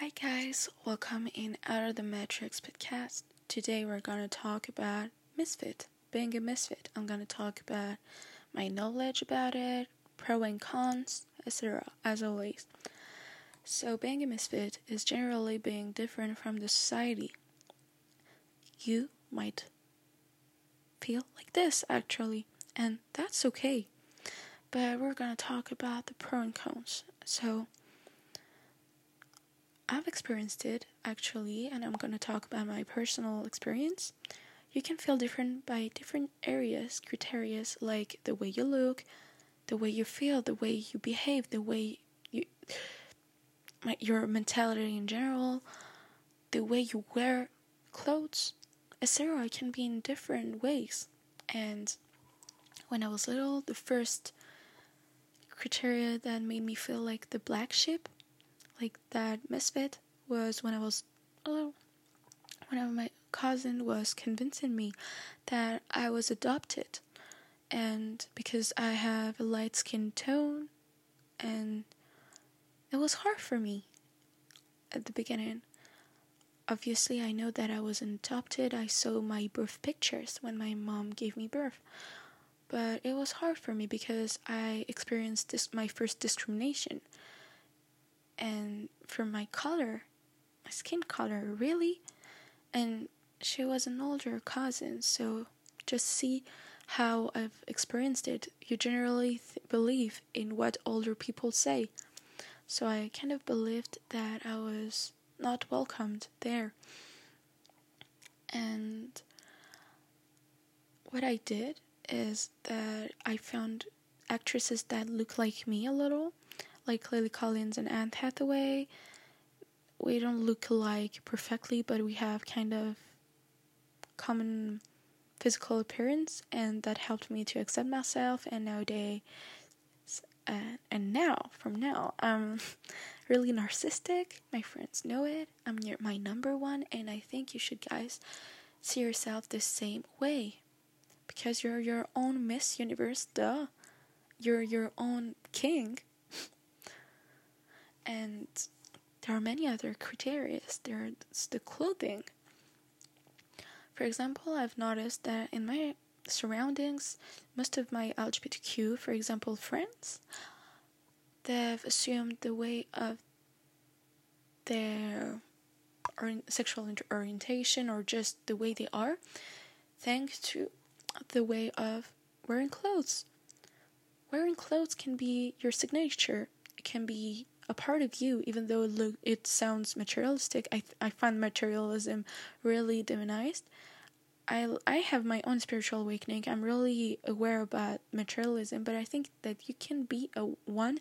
Hi guys, welcome in Out of the Matrix podcast. Today we're gonna talk about misfit, being a misfit. I'm gonna talk about my knowledge about it, pro and cons, etc. As always. So being a misfit is generally being different from the society. You might feel like this actually, and that's okay. But we're gonna talk about the pro and cons. So I've experienced it actually, and I'm gonna talk about my personal experience. You can feel different by different areas, criteria like the way you look, the way you feel, the way you behave, the way you, your mentality in general, the way you wear clothes, etc. can be in different ways. And when I was little, the first criteria that made me feel like the black sheep like that misfit was when I was oh, when my cousin was convincing me that I was adopted, and because I have a light skin tone, and it was hard for me at the beginning. Obviously, I know that I was adopted. I saw my birth pictures when my mom gave me birth. But it was hard for me because I experienced this my first discrimination and for my color, my skin color, really. And she was an older cousin, so just see how I've experienced it. You generally th- believe in what older people say. So I kind of believed that I was not welcomed there. And what I did is that I found actresses that look like me a little like Lily Collins and Anne Hathaway. We don't look alike perfectly, but we have kind of common physical appearance, and that helped me to accept myself. And nowadays, uh, and now, from now, I'm really narcissistic. My friends know it. I'm your, my number one, and I think you should guys see yourself the same way because you're your own Miss Universe, duh. You're your own king and there are many other criteria. There's the clothing. For example, I've noticed that in my surroundings, most of my LGBTQ, for example, friends, they've assumed the way of their sexual orientation or just the way they are thanks to the way of wearing clothes. Wearing clothes can be your signature. It can be a part of you, even though it, it sounds materialistic. I, I find materialism really demonized. I, I have my own spiritual awakening. I'm really aware about materialism, but I think that you can be a one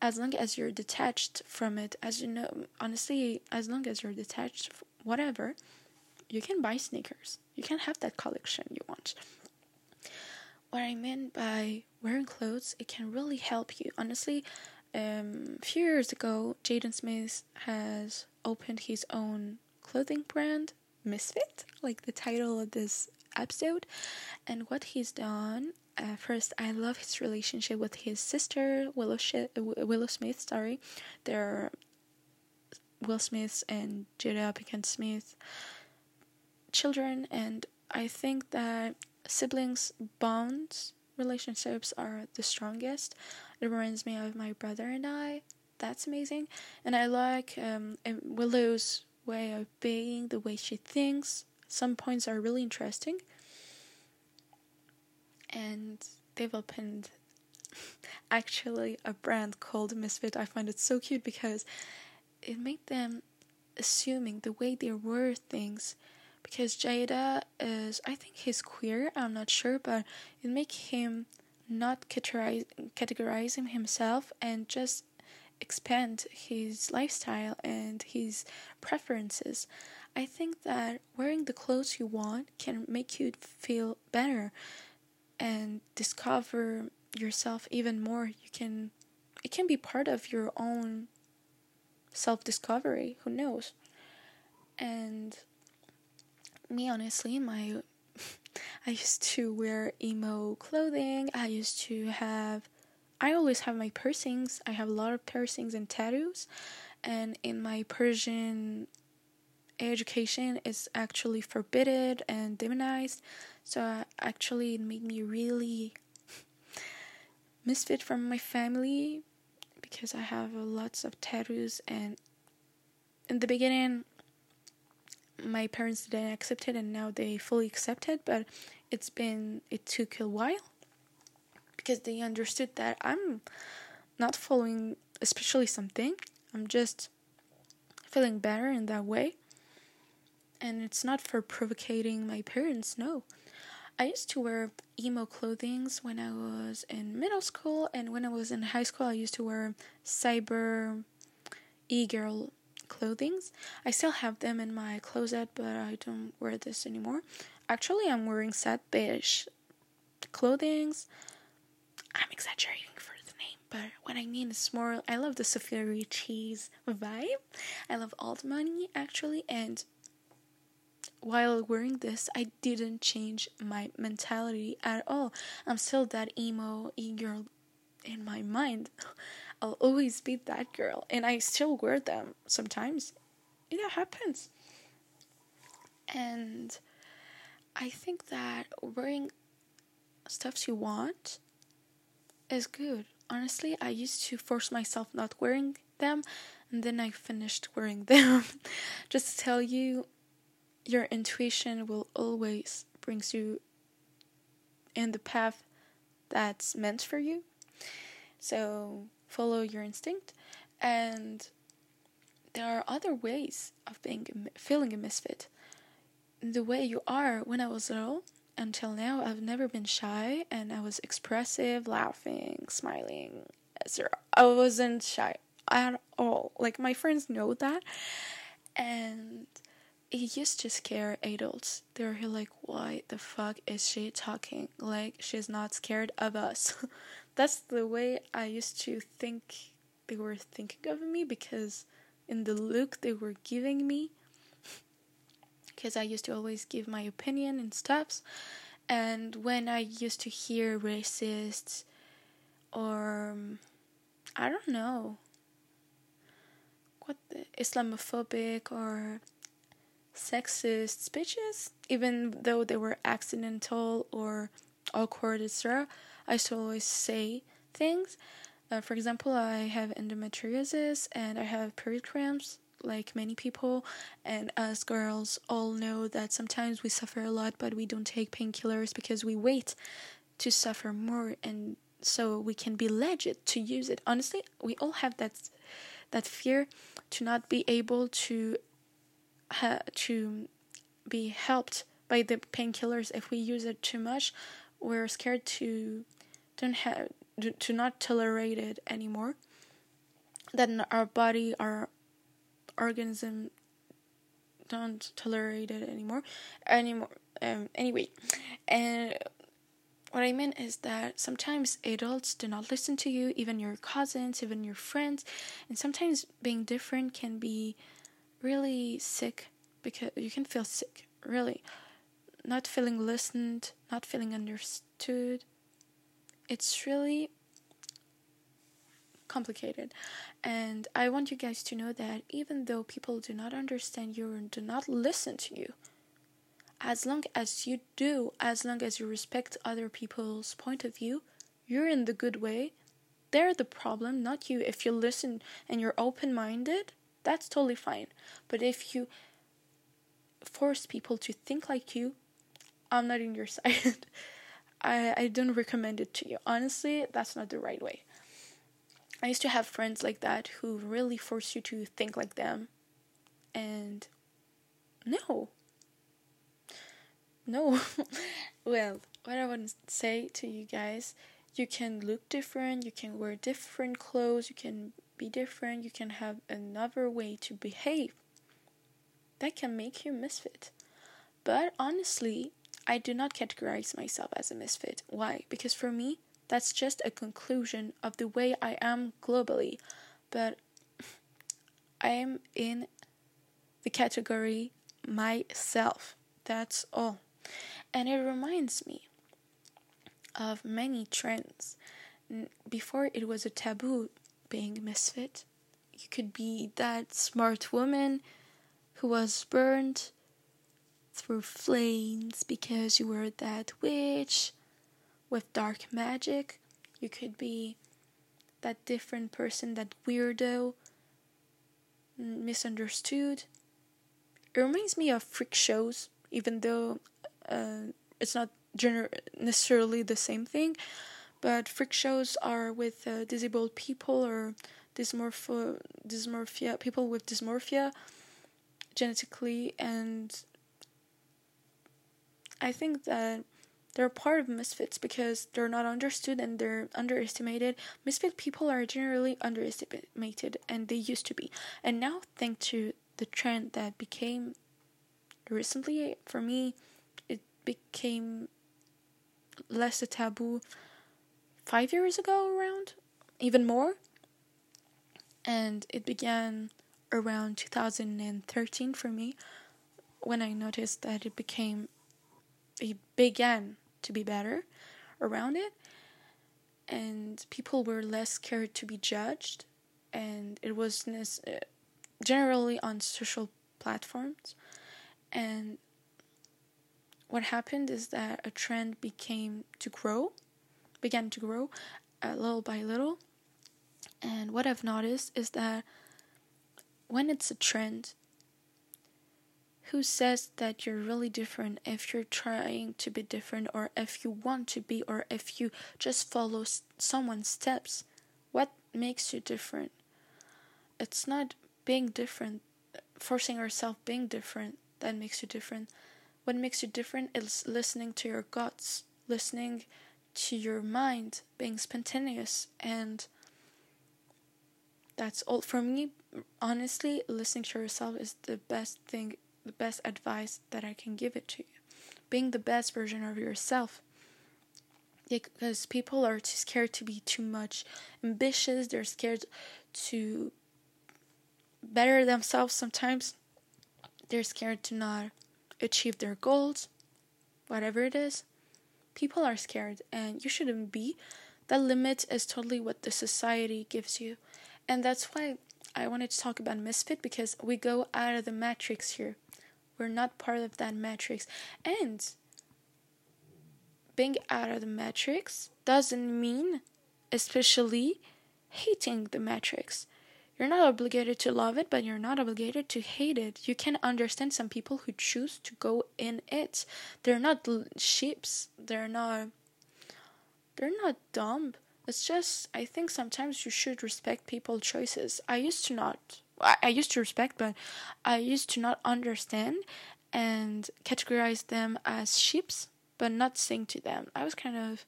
as long as you're detached from it. As you know, honestly, as long as you're detached, whatever, you can buy sneakers. You can have that collection you want. What I mean by wearing clothes, it can really help you. Honestly, um, a few years ago, Jaden Smith has opened his own clothing brand, Misfit, like the title of this episode. And what he's done, uh, first, I love his relationship with his sister, Willow, Willow Smith. Sorry, they're Will Smith and Jada Pinkett Smith children, and I think that siblings bonds relationships are the strongest. It reminds me of my brother and I. That's amazing. And I like um, Willow's way of being, the way she thinks. Some points are really interesting. And they've opened actually a brand called Misfit. I find it so cute because it made them assuming the way they were things because Jada is I think he's queer, I'm not sure, but it make him not categorize, categorizing himself and just expand his lifestyle and his preferences. I think that wearing the clothes you want can make you feel better and discover yourself even more. You can it can be part of your own self discovery, who knows? And me honestly, my I used to wear emo clothing. I used to have I always have my piercings. I have a lot of piercings and tattoos. and in my Persian education is actually forbidden and demonized. So uh, actually, it made me really misfit from my family because I have lots of tattoos and in the beginning my parents didn't accept it and now they fully accept it but it's been it took a while because they understood that I'm not following especially something. I'm just feeling better in that way. And it's not for provoking my parents no. I used to wear emo clothings when I was in middle school and when I was in high school I used to wear cyber e-girl clothings. I still have them in my closet, but I don't wear this anymore. Actually, I'm wearing sad beige clothings. I'm exaggerating for the name, but what I mean is more. I love the Sofia Richie's vibe. I love old money actually, and while wearing this, I didn't change my mentality at all. I'm still that emo girl in my mind. I'll always be that girl, and I still wear them sometimes. It happens. And I think that wearing stuff you want is good. Honestly, I used to force myself not wearing them, and then I finished wearing them. Just to tell you, your intuition will always brings you in the path that's meant for you. So follow your instinct, and there are other ways of being feeling a misfit. The way you are when I was little until now, I've never been shy, and I was expressive, laughing, smiling. I wasn't shy at all. Like my friends know that, and it used to scare adults. They were like, why the fuck is she talking? Like, she's not scared of us. That's the way I used to think they were thinking of me because in the look they were giving me, because I used to always give my opinion and stuffs. And when I used to hear racists or um, I don't know what the, Islamophobic or sexist speeches, even though they were accidental or awkward, etc. I still always say things. Uh, for example, I have endometriosis and I have period cramps, like many people, and us girls all know that sometimes we suffer a lot, but we don't take painkillers because we wait to suffer more, and so we can be legit to use it. Honestly, we all have that that fear to not be able to ha- to be helped by the painkillers if we use it too much we're scared to don't have to not tolerate it anymore then our body our organism don't tolerate it anymore anymore um anyway and what I mean is that sometimes adults do not listen to you, even your cousins, even your friends, and sometimes being different can be really sick because you can feel sick, really. Not feeling listened, not feeling understood. It's really complicated. And I want you guys to know that even though people do not understand you and do not listen to you, as long as you do, as long as you respect other people's point of view, you're in the good way. They're the problem, not you. If you listen and you're open minded, that's totally fine. But if you force people to think like you, I'm not in your side. I, I don't recommend it to you. Honestly, that's not the right way. I used to have friends like that who really force you to think like them. And no. No. well, what I want to say to you guys, you can look different, you can wear different clothes, you can be different, you can have another way to behave that can make you misfit. But honestly, I do not categorize myself as a misfit. Why? Because for me, that's just a conclusion of the way I am globally. But I am in the category myself. That's all. And it reminds me of many trends. Before it was a taboo being misfit, You could be that smart woman who was burned through flames because you were that witch with dark magic. You could be that different person, that weirdo, misunderstood. It reminds me of freak shows, even though uh, it's not gener- necessarily the same thing. But freak shows are with uh, disabled people or dysmorphia, dysmorphia, people with dysmorphia genetically, and I think that they're part of misfits because they're not understood and they're underestimated. Misfit people are generally underestimated, and they used to be. And now, thanks to the trend that became recently, for me, it became less a taboo five years ago, around even more. And it began around 2013 for me when I noticed that it became it began to be better around it. And people were less scared to be judged. And it was uh, generally on social platforms. And what happened is that a trend became to grow began to grow uh, little by little. And what i've noticed is that when it's a trend who says that you're really different if you're trying to be different or if you want to be or if you just follow someone's steps? What makes you different? It's not being different forcing yourself being different that makes you different. What makes you different is listening to your guts listening to your mind being spontaneous and that's all for me. Honestly listening to yourself is the best thing the best advice that I can give it to you. Being the best version of yourself. Because people are too scared to be too much ambitious, they're scared to better themselves sometimes. They're scared to not achieve their goals, whatever it is. People are scared, and you shouldn't be. That limit is totally what the society gives you. And that's why I wanted to talk about Misfit because we go out of the matrix here. We're not part of that matrix. And being out of the matrix doesn't mean, especially, hating the matrix. You're not obligated to love it, but you're not obligated to hate it. You can understand some people who choose to go in it. They're not sheeps. They're not. They're not dumb. It's just I think sometimes you should respect people's choices. I used to not. I used to respect, but I used to not understand and categorize them as sheeps, but not sing to them. I was kind of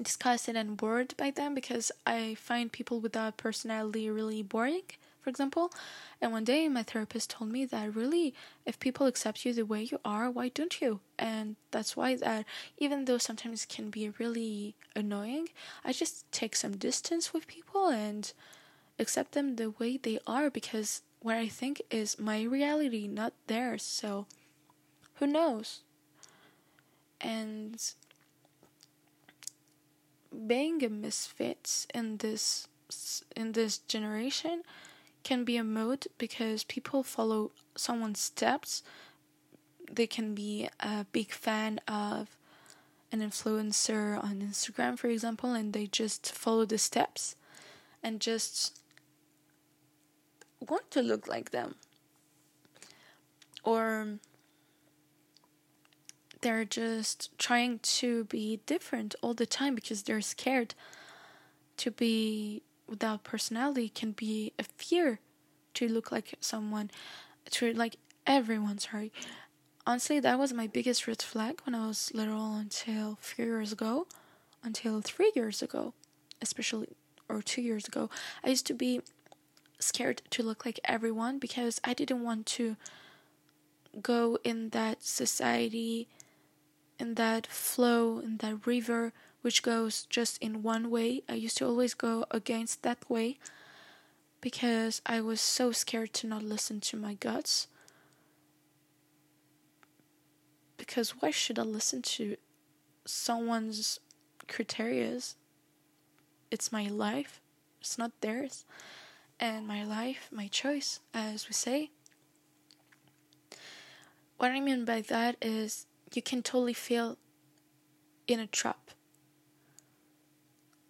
disgusted and bored by them because I find people without personality really boring, for example. And one day my therapist told me that really, if people accept you the way you are, why don't you? And that's why that even though sometimes it can be really annoying, I just take some distance with people and accept them the way they are because what I think is my reality, not theirs. So, who knows? And being a misfit in this in this generation can be a mode because people follow someone's steps. They can be a big fan of an influencer on Instagram, for example, and they just follow the steps and just want to look like them. Or they're just trying to be different all the time because they're scared to be without personality can be a fear to look like someone to like everyone sorry honestly that was my biggest red flag when i was little until few years ago until three years ago especially or two years ago i used to be scared to look like everyone because I didn't want to go in that society, in that flow, in that river which goes just in one way. I used to always go against that way because I was so scared to not listen to my guts. Because why should I listen to someone's criterias? It's my life, it's not theirs and my life, my choice, as we say. What I mean by that is you can totally feel in a trap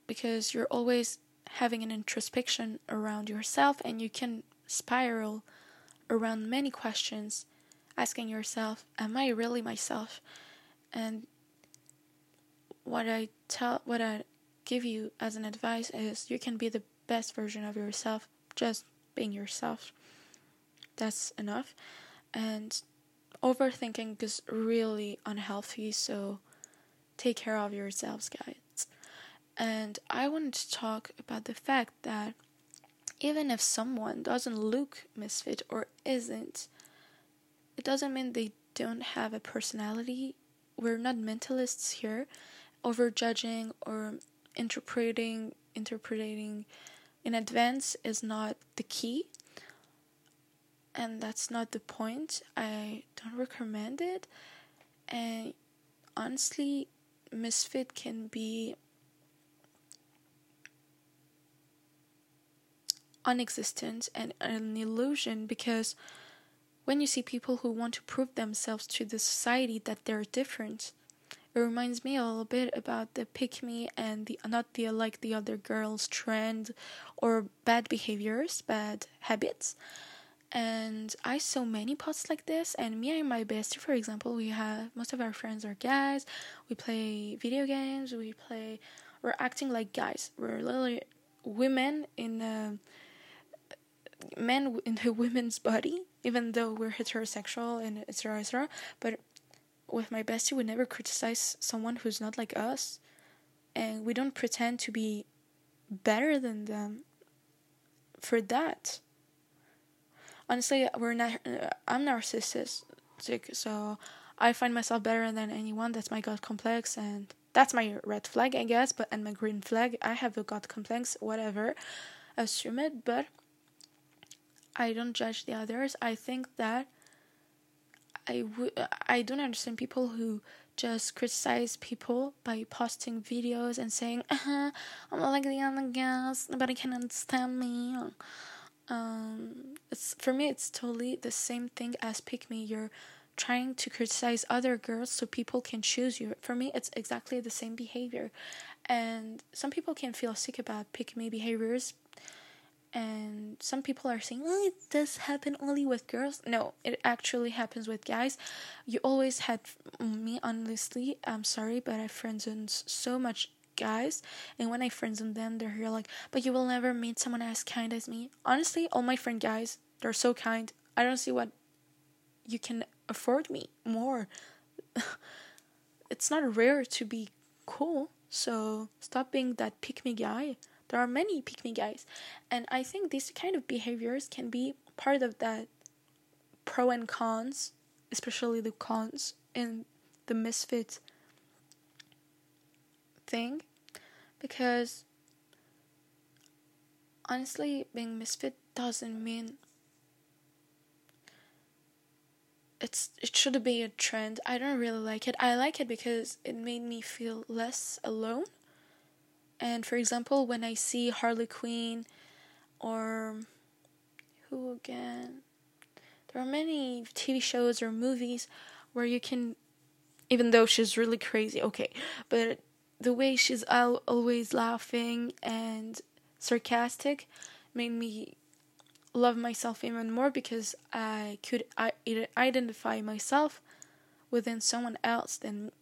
because you're always having an introspection around yourself and you can spiral around many questions asking yourself am i really myself and what i tell what i give you as an advice is you can be the best version of yourself just being yourself that's enough and overthinking is really unhealthy so take care of yourselves guys and i wanted to talk about the fact that even if someone doesn't look misfit or isn't it doesn't mean they don't have a personality. We're not mentalists here. Overjudging or interpreting interpreting in advance is not the key. And that's not the point. I don't recommend it. And honestly, misfit can be unexistent and an illusion because when you see people who want to prove themselves to the society that they're different. It reminds me a little bit about the pick me and the not the like the other girls trend or bad behaviors, bad habits. And I saw many posts like this, and me and my bestie, for example, we have most of our friends are guys. We play video games. We play. We're acting like guys. We're literally women in a men in a women's body even though we're heterosexual and etc etc but with my bestie we never criticize someone who's not like us. And we don't pretend to be better than them for that. Honestly we're not uh, i'm narcissistic so i find myself better than anyone. That's my god complex and that's my red flag i guess but and my green flag. I have a god complex whatever assume it but I don't judge the others. I think that I would I don't understand people who just criticize people by posting videos and saying, uh-huh, I'm like the other girls, nobody can understand me. Um, it's for me, it's totally the same thing as pick me. You're trying to criticize other girls so people can choose you. For me, it's exactly the same behavior, and some people can feel sick about pick me behaviors and some people are saying oh, it does happen only with girls. No it actually happens with guys. You always had me honestly i'm sorry but i friend so much guys and when i friend them they're here like but you will never meet someone as kind as me. Honestly all my friend guys they're so kind. I don't see what you can afford me more. It's not rare to be cool so stop being that pick me guy there are many pick me guys. And I think these kind of behaviors can be part of that pro and cons, especially the cons in the misfit thing. Because honestly, being misfit doesn't mean it's it should be a trend. I don't really like it. I like it because it made me feel less alone and for example, when I see Harley Quinn or who again? There are many TV shows or movies where you can, even though she's really crazy, okay, but the way she's al- always laughing and sarcastic made me love myself even more because I could I- identify myself within someone else than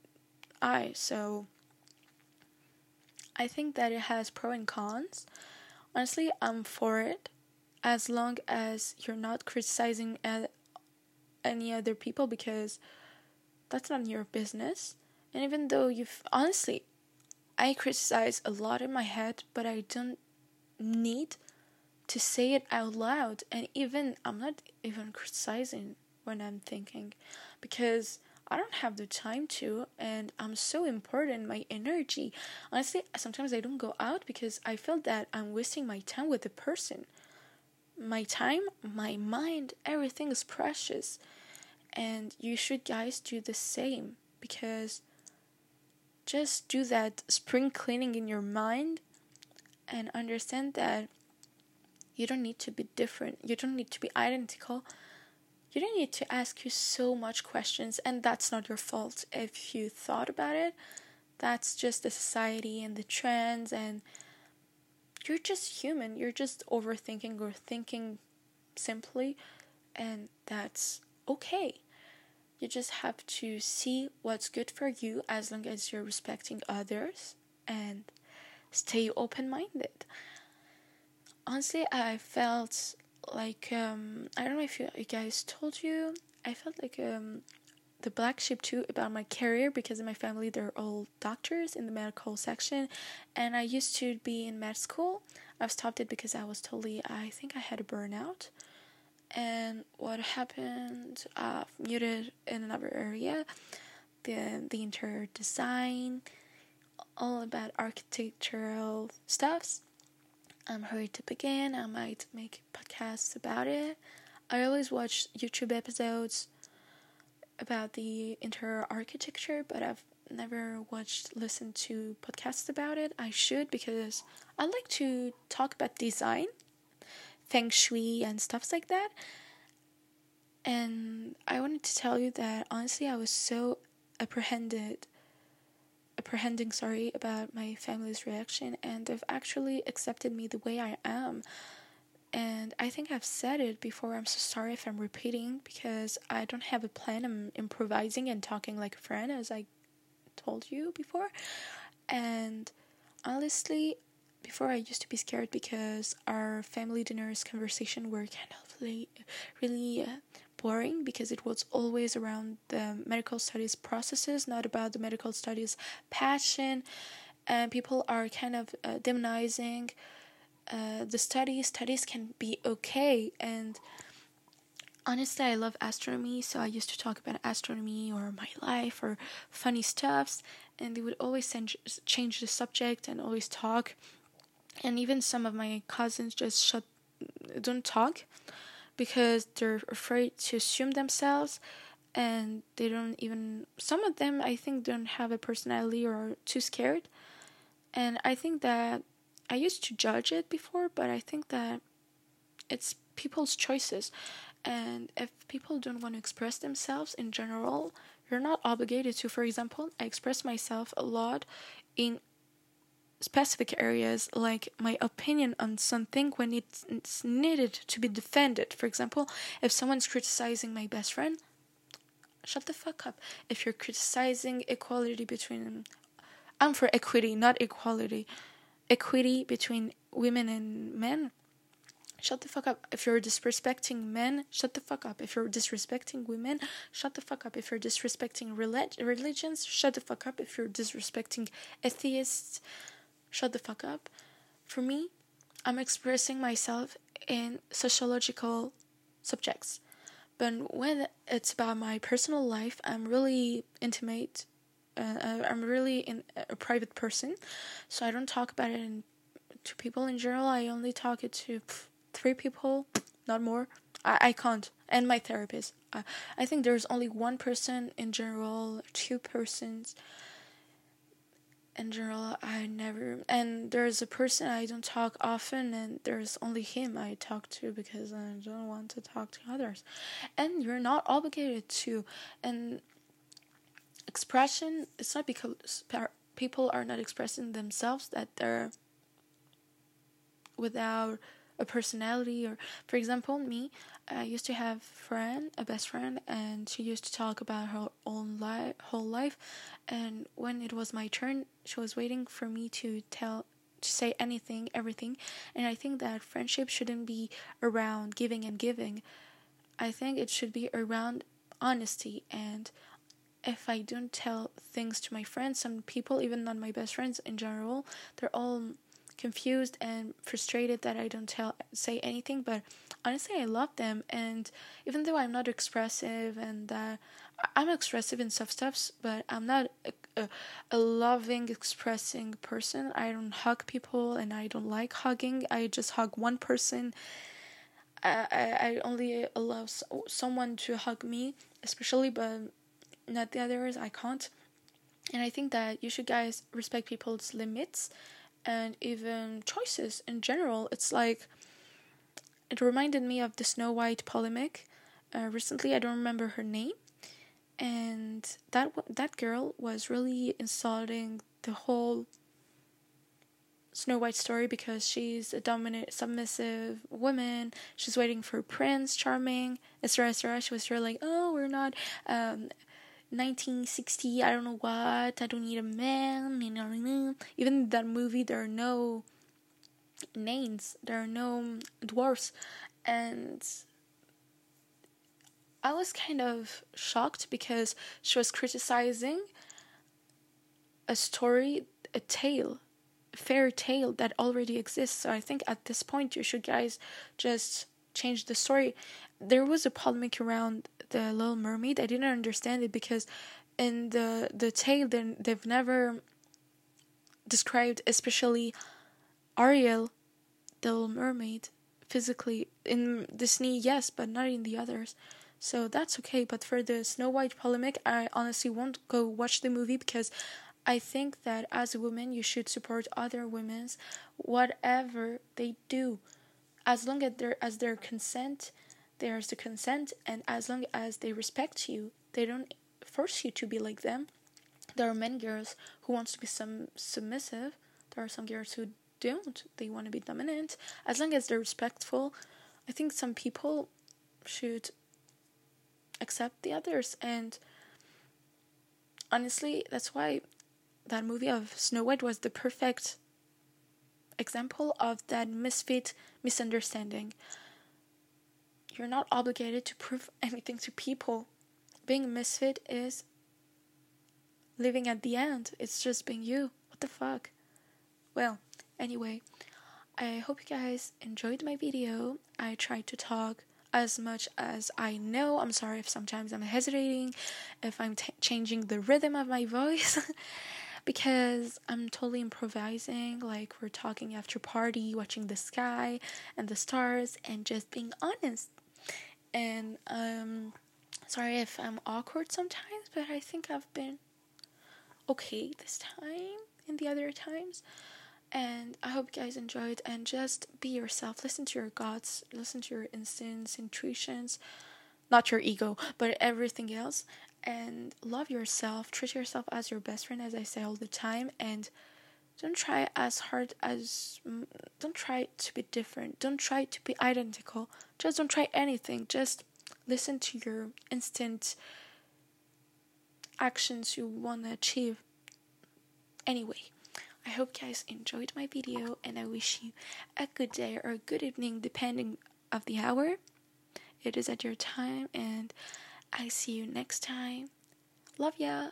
I. So I think that it has pro and cons. Honestly, I'm for it as long as you're not criticizing any other people because that's not your business. And even though you've honestly, I criticize a lot in my head, but I don't need to say it out loud. And even, I'm not even criticizing when I'm thinking because I don't have the time to, and I'm so important. My energy, honestly, sometimes I don't go out because I feel that I'm wasting my time with the person. My time, my mind, everything is precious, and you should guys do the same because just do that spring cleaning in your mind and understand that You don't need to be different. You don't need to be identical. You don't need to ask you so much questions, and that's not your fault if you thought about it. That's just the society and the trends, and you're just human. You're just overthinking or thinking simply, and that's okay. You just have to see what's good for you as long as you're respecting others and stay open minded. Honestly, I felt like um, I don't know if you, you guys told you, I felt like um, the black sheep too about my career because in my family they're all doctors in the medical section, and I used to be in med school. I've stopped it because I was totally I think I had a burnout and what happened uh, muted in another area the the interior design all about architectural stuffs i'm ready to begin. I might make podcasts about it. I always watch youtube episodes about the interior architecture but i've never watched listened to podcasts about it. I should because i like to talk about design feng shui and stuff like that. And I wanted to tell you that honestly, I was so apprehended, apprehending, sorry, about my family's reaction, and they've actually accepted me the way I am. And I think I've said it before. I'm so sorry if I'm repeating because I don't have a plan. I'm improvising and talking like a friend, as I told you before. And honestly, before I used to be scared because our family dinners conversation were kind of really, really uh, boring because it was always around the medical studies processes, not about the medical studies passion. And people are kind of uh, demonizing uh, the studies. Studies can be okay, and honestly, I love astronomy, so I used to talk about astronomy or my life or funny stuffs, and they would always change the subject and always talk and even some of my cousins just shut don't talk because they're afraid to assume themselves and they don't even some of them i think don't have a personality or are too scared. And i think that i used to judge it before but i think that it's people's choices. And if people don't want to express themselves in general you're not obligated to. For example i express myself a lot in specific areas like my opinion on something when it's needed to be defended. For example, if someone's criticizing my best friend, shut the fuck up. If you're criticizing equality between I'm for equity, not equality. Equity between women and men. Shut the fuck up. If you're disrespecting men, shut the fuck up. If you're disrespecting women, shut the fuck up. If you're disrespecting relig- religions, shut the fuck up. If you're disrespecting atheists, shut the fuck up. For me, I'm expressing myself in sociological subjects. But when it's about my personal life, I'm really intimate. Uh, uh I'm really in a private person, so I don't talk about it in, to people in general. I only talk it to three people, not more. I, I can't. And my therapist. I, I think there's only one person in general, two persons in general i never and there's a person i don't talk often and there's only him i talk to because i don't want to talk to others. And you're not obligated to and expression it's not because people are not expressing themselves that they're without a personality or for example me i used to have friend a best friend and she used to talk about her own life whole life. And when it was my turn she was waiting for me to tell to say anything everything. And i think that friendship shouldn't be around giving and giving. I think it should be around honesty. And if i don't tell things to my friends some people even not my best friends in general they're all confused and frustrated that I don't tell say anything, but honestly, I love them. And even though I'm not expressive and uh, I'm expressive in soft stuffs, but I'm not a, a, a loving, expressing person. I don't hug people, and I don't like hugging. I just hug one person. I I, I only allow someone to hug me, especially, but not the others. I can't. And I think that you should guys respect people's limits and even choices in general. It's like it reminded me of the Snow White polemic. Uh, recently, I don't remember her name, and that that girl was really insulting the whole Snow White story because she's a dominant, submissive woman. She's waiting for Prince Charming, etc., etc. She was here like, oh, we're not um, 1960. I don't know what. I don't need a man. Even in that movie, there are no names. There are no dwarfs, and I was kind of shocked because she was criticizing a story, a tale, a fairy tale that already exists. So I think at this point you should guys just change the story. There was a polemic around the Little Mermaid. I didn't understand it because in the the tale then they've never described especially Ariel, the Little Mermaid, physically in Disney, yes, but not in the others. So that's okay. But for the Snow White polemic, I honestly won't go watch the movie because I think that as a woman, you should support other women's whatever they do, as long as there as their consent, there's the consent, and as long as they respect you, they don't force you to be like them. There are many girls who wants to be some submissive. There are some girls who don't. They want to be dominant. As long as they're respectful, I think some people should accept the others and honestly that's why that movie of Snow White was the perfect example of that misfit misunderstanding. You're not obligated to prove anything to people. Being a misfit is living at the end. It's just being you. What the fuck? Well, anyway, I hope you guys enjoyed my video. I tried to talk as much as I know. I'm sorry if sometimes I'm hesitating, if I'm t- changing the rhythm of my voice. because I'm totally improvising, like we're talking after party, watching the sky and the stars, and just being honest. And um, sorry if I'm awkward sometimes, but I think I've been okay this time and the other times. And I hope you guys enjoyed and just be yourself. Listen to your guts, listen to your instincts, intuitions, not your ego, but everything else. And love yourself. Treat yourself as your best friend, as I say all the time. And don't try as hard as. Don't try to be different. Don't try to be identical. Just don't try anything. Just listen to your instant actions you want to achieve. Anyway. I hope you guys enjoyed my video and I wish you a good day or a good evening depending of the hour. It is at your time and I see you next time. Love ya.